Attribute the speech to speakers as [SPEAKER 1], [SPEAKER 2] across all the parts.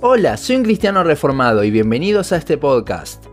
[SPEAKER 1] Hola, soy un cristiano reformado y bienvenidos a este podcast.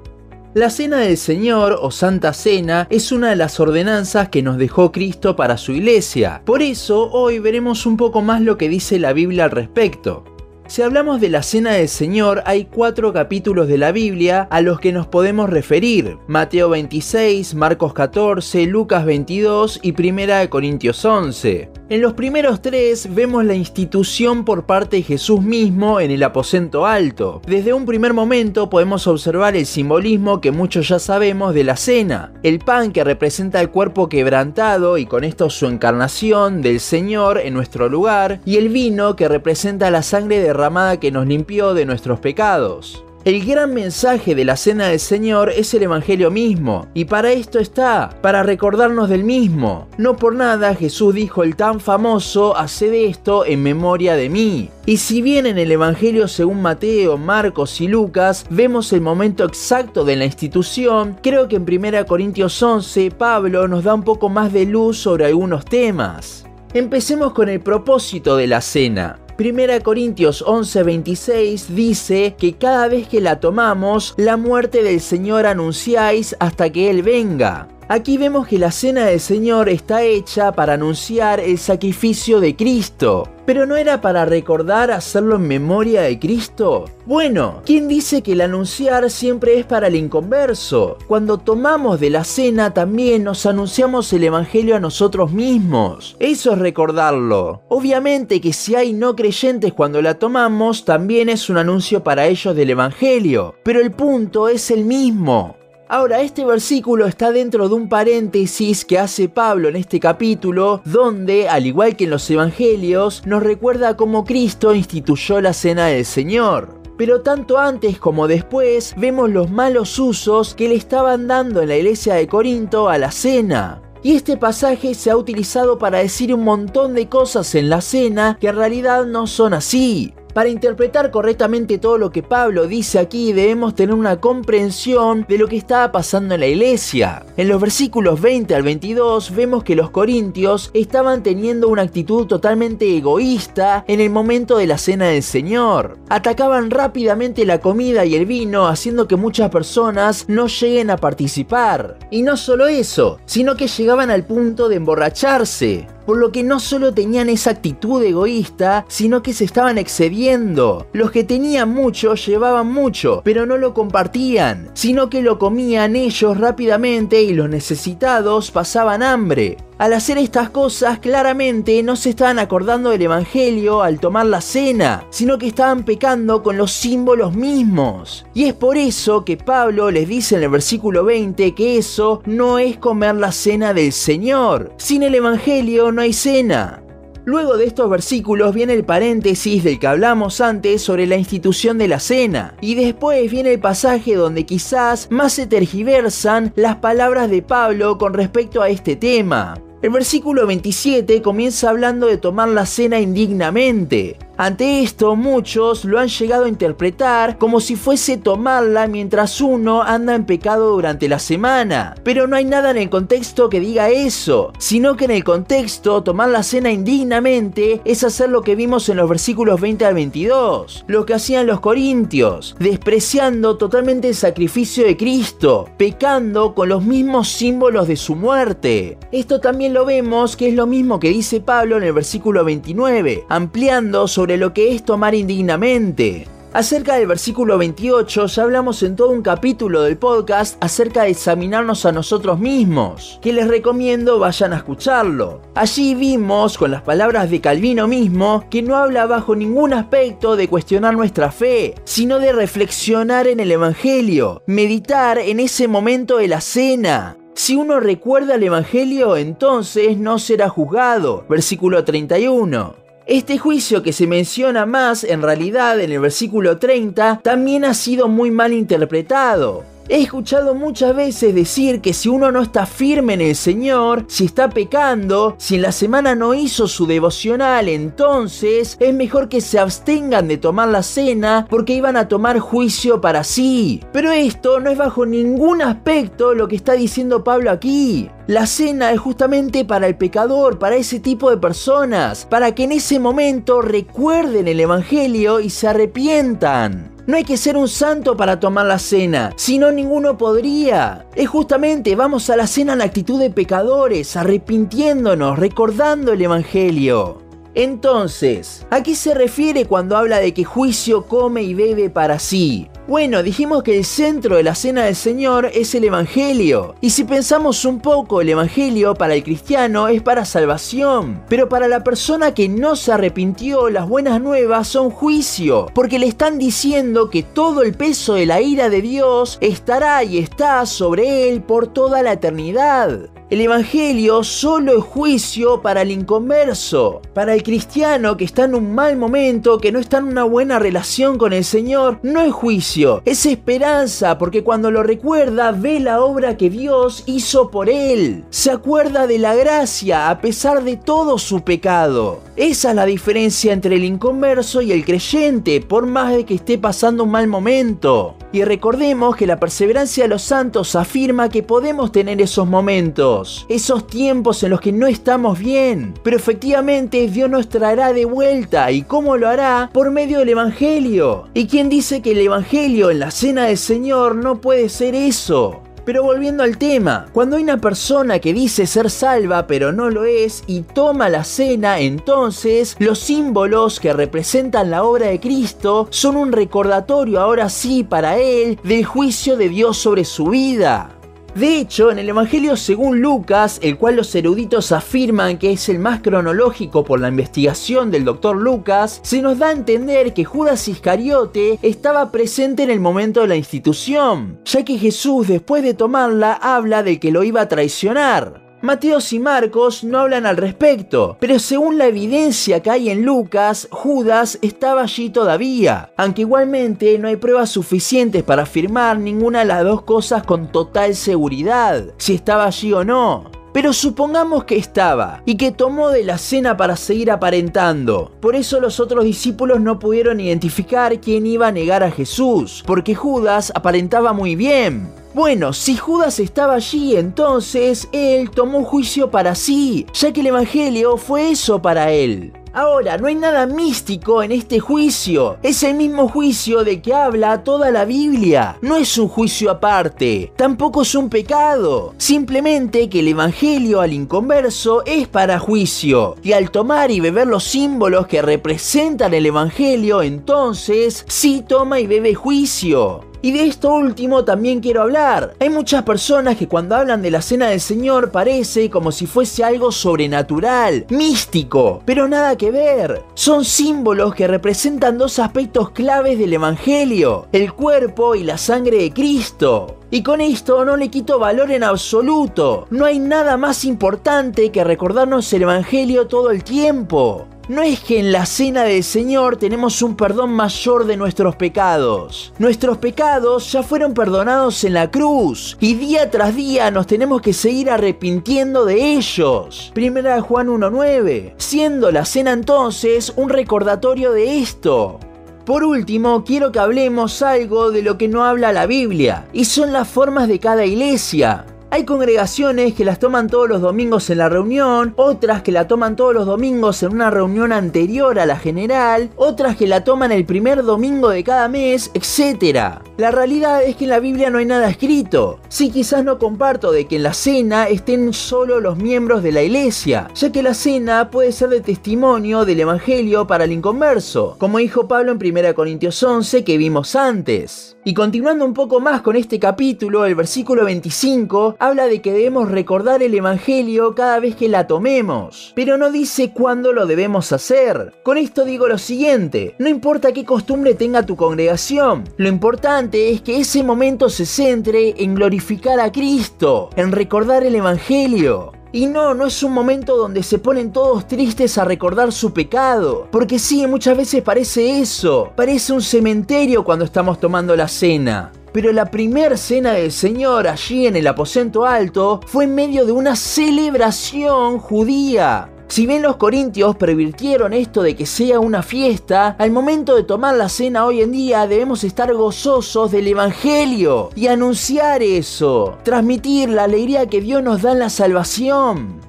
[SPEAKER 1] La Cena del Señor o Santa Cena es una de las ordenanzas que nos dejó Cristo para su iglesia. Por eso hoy veremos un poco más lo que dice la Biblia al respecto. Si hablamos de la Cena del Señor, hay cuatro capítulos de la Biblia a los que nos podemos referir. Mateo 26, Marcos 14, Lucas 22 y 1 Corintios 11. En los primeros tres vemos la institución por parte de Jesús mismo en el aposento alto. Desde un primer momento podemos observar el simbolismo que muchos ya sabemos de la cena. El pan que representa el cuerpo quebrantado y con esto su encarnación del Señor en nuestro lugar y el vino que representa la sangre derramada que nos limpió de nuestros pecados. El gran mensaje de la Cena del Señor es el Evangelio mismo, y para esto está, para recordarnos del mismo. No por nada Jesús dijo el tan famoso, haced esto en memoria de mí. Y si bien en el Evangelio según Mateo, Marcos y Lucas vemos el momento exacto de la institución, creo que en 1 Corintios 11 Pablo nos da un poco más de luz sobre algunos temas. Empecemos con el propósito de la cena. Primera Corintios 11:26 dice que cada vez que la tomamos, la muerte del Señor anunciáis hasta que Él venga. Aquí vemos que la cena del Señor está hecha para anunciar el sacrificio de Cristo. ¿Pero no era para recordar hacerlo en memoria de Cristo? Bueno, ¿quién dice que el anunciar siempre es para el inconverso? Cuando tomamos de la cena también nos anunciamos el Evangelio a nosotros mismos. Eso es recordarlo. Obviamente que si hay no creyentes cuando la tomamos, también es un anuncio para ellos del Evangelio. Pero el punto es el mismo. Ahora, este versículo está dentro de un paréntesis que hace Pablo en este capítulo, donde, al igual que en los evangelios, nos recuerda cómo Cristo instituyó la cena del Señor. Pero tanto antes como después vemos los malos usos que le estaban dando en la iglesia de Corinto a la cena. Y este pasaje se ha utilizado para decir un montón de cosas en la cena que en realidad no son así. Para interpretar correctamente todo lo que Pablo dice aquí debemos tener una comprensión de lo que estaba pasando en la iglesia. En los versículos 20 al 22 vemos que los corintios estaban teniendo una actitud totalmente egoísta en el momento de la cena del Señor. Atacaban rápidamente la comida y el vino haciendo que muchas personas no lleguen a participar. Y no solo eso, sino que llegaban al punto de emborracharse por lo que no solo tenían esa actitud egoísta, sino que se estaban excediendo. Los que tenían mucho llevaban mucho, pero no lo compartían, sino que lo comían ellos rápidamente y los necesitados pasaban hambre. Al hacer estas cosas, claramente no se estaban acordando del Evangelio al tomar la cena, sino que estaban pecando con los símbolos mismos. Y es por eso que Pablo les dice en el versículo 20 que eso no es comer la cena del Señor. Sin el Evangelio no hay cena. Luego de estos versículos viene el paréntesis del que hablamos antes sobre la institución de la cena, y después viene el pasaje donde quizás más se tergiversan las palabras de Pablo con respecto a este tema. El versículo 27 comienza hablando de tomar la cena indignamente. Ante esto, muchos lo han llegado a interpretar como si fuese tomarla mientras uno anda en pecado durante la semana. Pero no hay nada en el contexto que diga eso, sino que en el contexto tomar la cena indignamente es hacer lo que vimos en los versículos 20 al 22, lo que hacían los corintios, despreciando totalmente el sacrificio de Cristo, pecando con los mismos símbolos de su muerte. Esto también lo vemos que es lo mismo que dice Pablo en el versículo 29, ampliando sobre sobre lo que es tomar indignamente. Acerca del versículo 28 ya hablamos en todo un capítulo del podcast acerca de examinarnos a nosotros mismos, que les recomiendo vayan a escucharlo. Allí vimos con las palabras de Calvino mismo que no habla bajo ningún aspecto de cuestionar nuestra fe, sino de reflexionar en el Evangelio, meditar en ese momento de la cena, si uno recuerda el Evangelio, entonces no será juzgado. Versículo 31. Este juicio que se menciona más en realidad en el versículo 30 también ha sido muy mal interpretado. He escuchado muchas veces decir que si uno no está firme en el Señor, si está pecando, si en la semana no hizo su devocional, entonces es mejor que se abstengan de tomar la cena porque iban a tomar juicio para sí. Pero esto no es bajo ningún aspecto lo que está diciendo Pablo aquí. La cena es justamente para el pecador, para ese tipo de personas, para que en ese momento recuerden el Evangelio y se arrepientan. No hay que ser un santo para tomar la cena, si no ninguno podría. Es justamente, vamos a la cena en actitud de pecadores, arrepintiéndonos, recordando el Evangelio. Entonces, ¿a qué se refiere cuando habla de que juicio come y bebe para sí? Bueno, dijimos que el centro de la cena del Señor es el Evangelio. Y si pensamos un poco, el Evangelio para el cristiano es para salvación. Pero para la persona que no se arrepintió, las buenas nuevas son juicio. Porque le están diciendo que todo el peso de la ira de Dios estará y está sobre él por toda la eternidad. El Evangelio solo es juicio para el inconverso, para el cristiano que está en un mal momento, que no está en una buena relación con el Señor, no es juicio, es esperanza, porque cuando lo recuerda ve la obra que Dios hizo por él, se acuerda de la gracia a pesar de todo su pecado. Esa es la diferencia entre el inconverso y el creyente, por más de que esté pasando un mal momento. Y recordemos que la perseverancia de los santos afirma que podemos tener esos momentos, esos tiempos en los que no estamos bien, pero efectivamente Dios nos traerá de vuelta. ¿Y cómo lo hará? Por medio del Evangelio. ¿Y quién dice que el Evangelio en la cena del Señor no puede ser eso? Pero volviendo al tema, cuando hay una persona que dice ser salva pero no lo es y toma la cena, entonces los símbolos que representan la obra de Cristo son un recordatorio ahora sí para él del juicio de Dios sobre su vida. De hecho, en el Evangelio según Lucas, el cual los eruditos afirman que es el más cronológico por la investigación del doctor Lucas, se nos da a entender que Judas Iscariote estaba presente en el momento de la institución, ya que Jesús después de tomarla habla de que lo iba a traicionar. Mateos y Marcos no hablan al respecto, pero según la evidencia que hay en Lucas, Judas estaba allí todavía, aunque igualmente no hay pruebas suficientes para afirmar ninguna de las dos cosas con total seguridad, si estaba allí o no. Pero supongamos que estaba y que tomó de la cena para seguir aparentando. Por eso los otros discípulos no pudieron identificar quién iba a negar a Jesús, porque Judas aparentaba muy bien. Bueno, si Judas estaba allí, entonces él tomó juicio para sí, ya que el Evangelio fue eso para él. Ahora, no hay nada místico en este juicio. Es el mismo juicio de que habla toda la Biblia. No es un juicio aparte. Tampoco es un pecado. Simplemente que el Evangelio al inconverso es para juicio. Y al tomar y beber los símbolos que representan el Evangelio, entonces sí toma y bebe juicio. Y de esto último también quiero hablar. Hay muchas personas que cuando hablan de la cena del Señor parece como si fuese algo sobrenatural, místico, pero nada que ver. Son símbolos que representan dos aspectos claves del Evangelio, el cuerpo y la sangre de Cristo. Y con esto no le quito valor en absoluto. No hay nada más importante que recordarnos el Evangelio todo el tiempo. No es que en la cena del Señor tenemos un perdón mayor de nuestros pecados. Nuestros pecados ya fueron perdonados en la cruz y día tras día nos tenemos que seguir arrepintiendo de ellos. Primera Juan 1.9. Siendo la cena entonces un recordatorio de esto. Por último, quiero que hablemos algo de lo que no habla la Biblia, y son las formas de cada iglesia. Hay congregaciones que las toman todos los domingos en la reunión, otras que la toman todos los domingos en una reunión anterior a la general, otras que la toman el primer domingo de cada mes, etc. La realidad es que en la Biblia no hay nada escrito. Sí, quizás no comparto de que en la cena estén solo los miembros de la iglesia, ya que la cena puede ser de testimonio del Evangelio para el inconverso, como dijo Pablo en 1 Corintios 11 que vimos antes. Y continuando un poco más con este capítulo, el versículo 25 habla de que debemos recordar el Evangelio cada vez que la tomemos, pero no dice cuándo lo debemos hacer. Con esto digo lo siguiente, no importa qué costumbre tenga tu congregación, lo importante es que ese momento se centre en glorificar a Cristo, en recordar el Evangelio. Y no, no es un momento donde se ponen todos tristes a recordar su pecado. Porque sí, muchas veces parece eso. Parece un cementerio cuando estamos tomando la cena. pero la primer cena del Señor allí en el aposento alto fue en medio de una celebración judía. Si bien los corintios pervirtieron esto de que sea una fiesta, al momento de tomar la cena hoy en día debemos estar gozosos del Evangelio y anunciar eso, transmitir la alegría que Dios nos da en la salvación.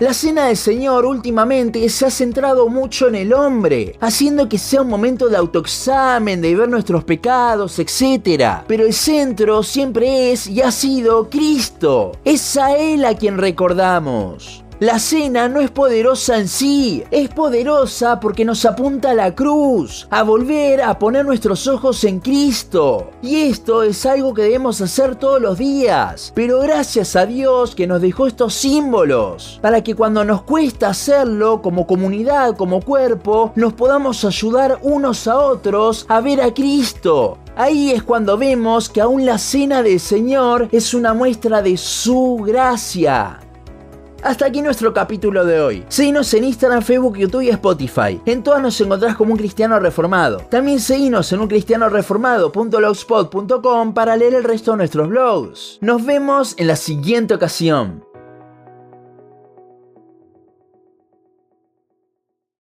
[SPEAKER 1] La cena del Señor últimamente se ha centrado mucho en el hombre, haciendo que sea un momento de autoexamen, de ver nuestros pecados, etc. Pero el centro siempre es y ha sido Cristo. Es a Él a quien recordamos. La cena no es poderosa en sí, es poderosa porque nos apunta a la cruz, a volver a poner nuestros ojos en Cristo. Y esto es algo que debemos hacer todos los días. Pero gracias a Dios que nos dejó estos símbolos, para que cuando nos cuesta hacerlo como comunidad, como cuerpo, nos podamos ayudar unos a otros a ver a Cristo, Ahí es cuando vemos que aún la cena del Señor es una muestra de su gracia. Hasta aquí nuestro capítulo de hoy. Seguinos en Instagram, Facebook, YouTube y Spotify. En todas nos encontrás como un cristiano reformado. También seguinos en uncristianoreformado.blogspot.com para leer el resto de nuestros blogs. Nos vemos en la siguiente ocasión.